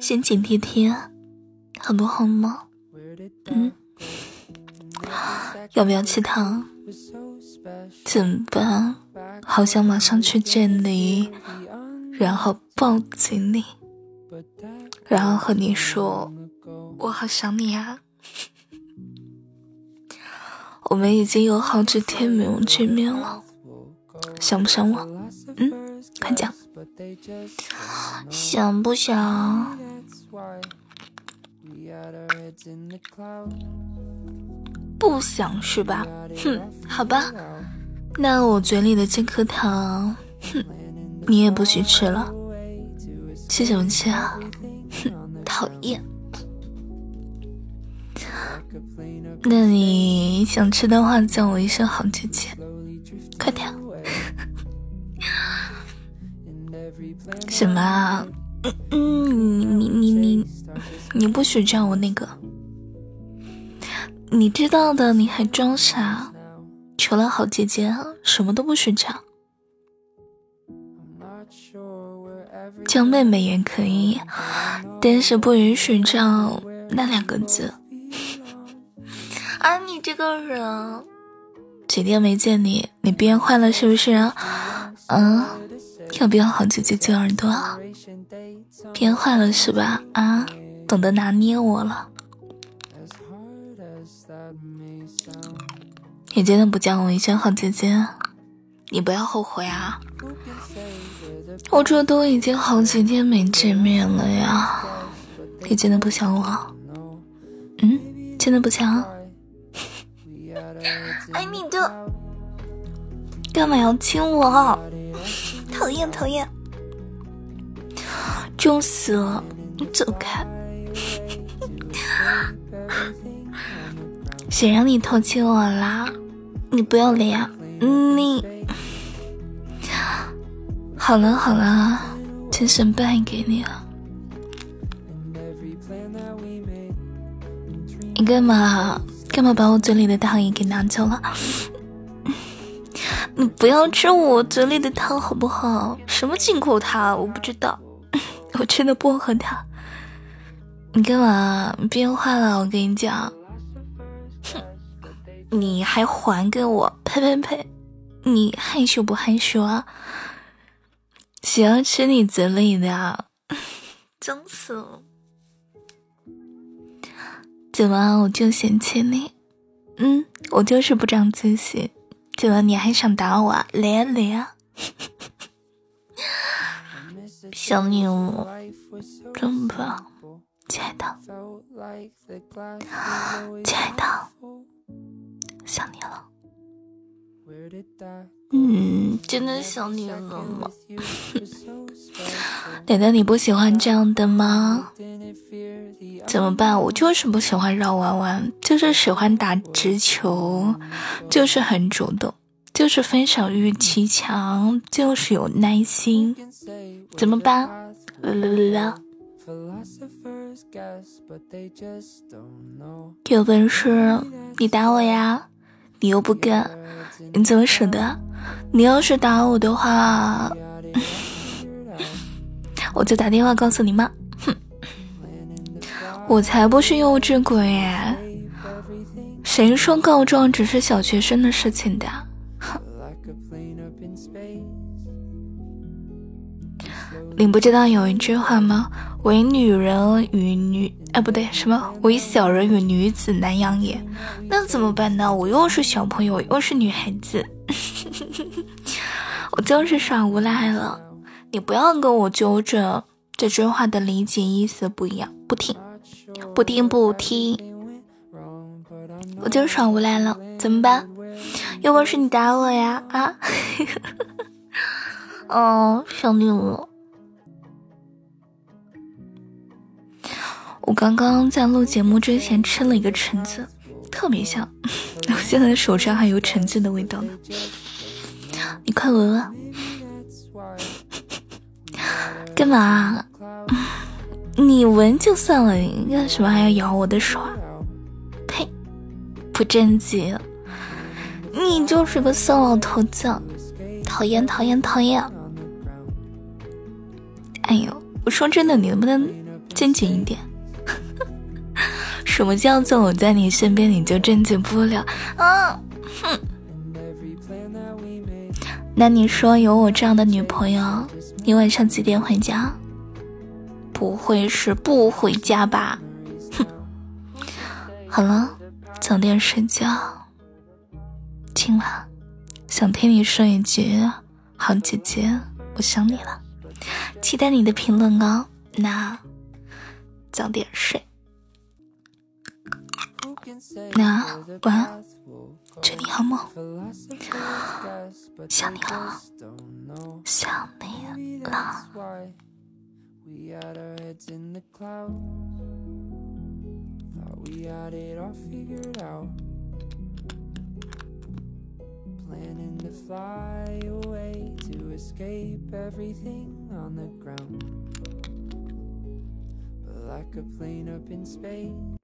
心情贴贴，好不好吗？嗯，要不要吃糖？怎么办？好想马上去见你，然后抱紧你，然后和你说我好想你啊！我们已经有好几天没有见面了，想不想我？嗯，快讲，想不想？不想是吧？哼，好吧，那我嘴里的这颗糖，哼，你也不许吃了。吃什么吃啊？哼，讨厌。那你想吃的话，叫我一声好姐姐，快点。什么？嗯，你你你你，你不许叫我那个。你知道的，你还装傻？除了好姐姐，什么都不许叫。叫妹妹也可以，但是不允许叫那两个字。啊，你这个人，几天没见你，你变坏了是不是啊？嗯，要不要好姐姐揪耳朵？变坏了是吧？啊，懂得拿捏我了。你真的不叫我一声好姐姐，你不要后悔啊！我这都已经好几天没见面了呀，你真的不想我？嗯，真的不想？哎，你的干嘛要亲我？讨厌讨厌！重死了！你走开！谁让你偷亲我啦？你不要脸！你好了好了，精神败给你了。你干嘛干嘛把我嘴里的糖也给拿走了？你不要吃我嘴里的糖好不好？什么进口糖？我不知道，我吃的薄荷糖。你干嘛变坏了？我跟你讲。哼你还还给我？呸呸呸！你害羞不害羞啊？谁要吃你嘴里的？脏死了！怎么我就嫌弃你？嗯，我就是不长记性。怎么你还想打我啊？来啊来啊！想你哦，真棒，亲爱的，亲爱的。想你了，嗯，真的想你了吗？奶奶，你不喜欢这样的吗？怎么办？我就是不喜欢绕弯弯，就是喜欢打直球，就是很主动，就是分享欲极强，就是有耐心。怎么办？啦啦啦！有本事你打我呀！你又不干，你怎么舍得？你要是打我的话，我就打电话告诉你妈。哼，我才不是幼稚鬼！谁说告状只是小学生的事情的？哼，你不知道有一句话吗？唯女人与女，哎，不对，什么？唯小人与女子难养也。那怎么办呢？我又是小朋友，又是女孩子，我就是耍无赖了。你不要跟我纠正，这句话的理解意思不一样。不听，不听，不听。我就耍无赖了，怎么办？有本事你打我呀！啊，哦，想你了。我刚刚在录节目之前吃了一个橙子，特别香，我现在手上还有橙子的味道呢。你快闻闻，干嘛？你闻就算了，你干什么还要咬我的手啊？呸！不正经！你就是个骚老头子，讨厌讨厌讨厌！哎呦！我说真的，你能不能正经一点？什么叫做我在你身边你就正经不了？啊，哼！那你说有我这样的女朋友，你晚上几点回家？不会是不回家吧？哼！好了，早点睡觉。今晚想听你说一句“好姐姐，我想你了”，期待你的评论哦。那早点睡。那，晚安，祝你好梦，想你了，想你了。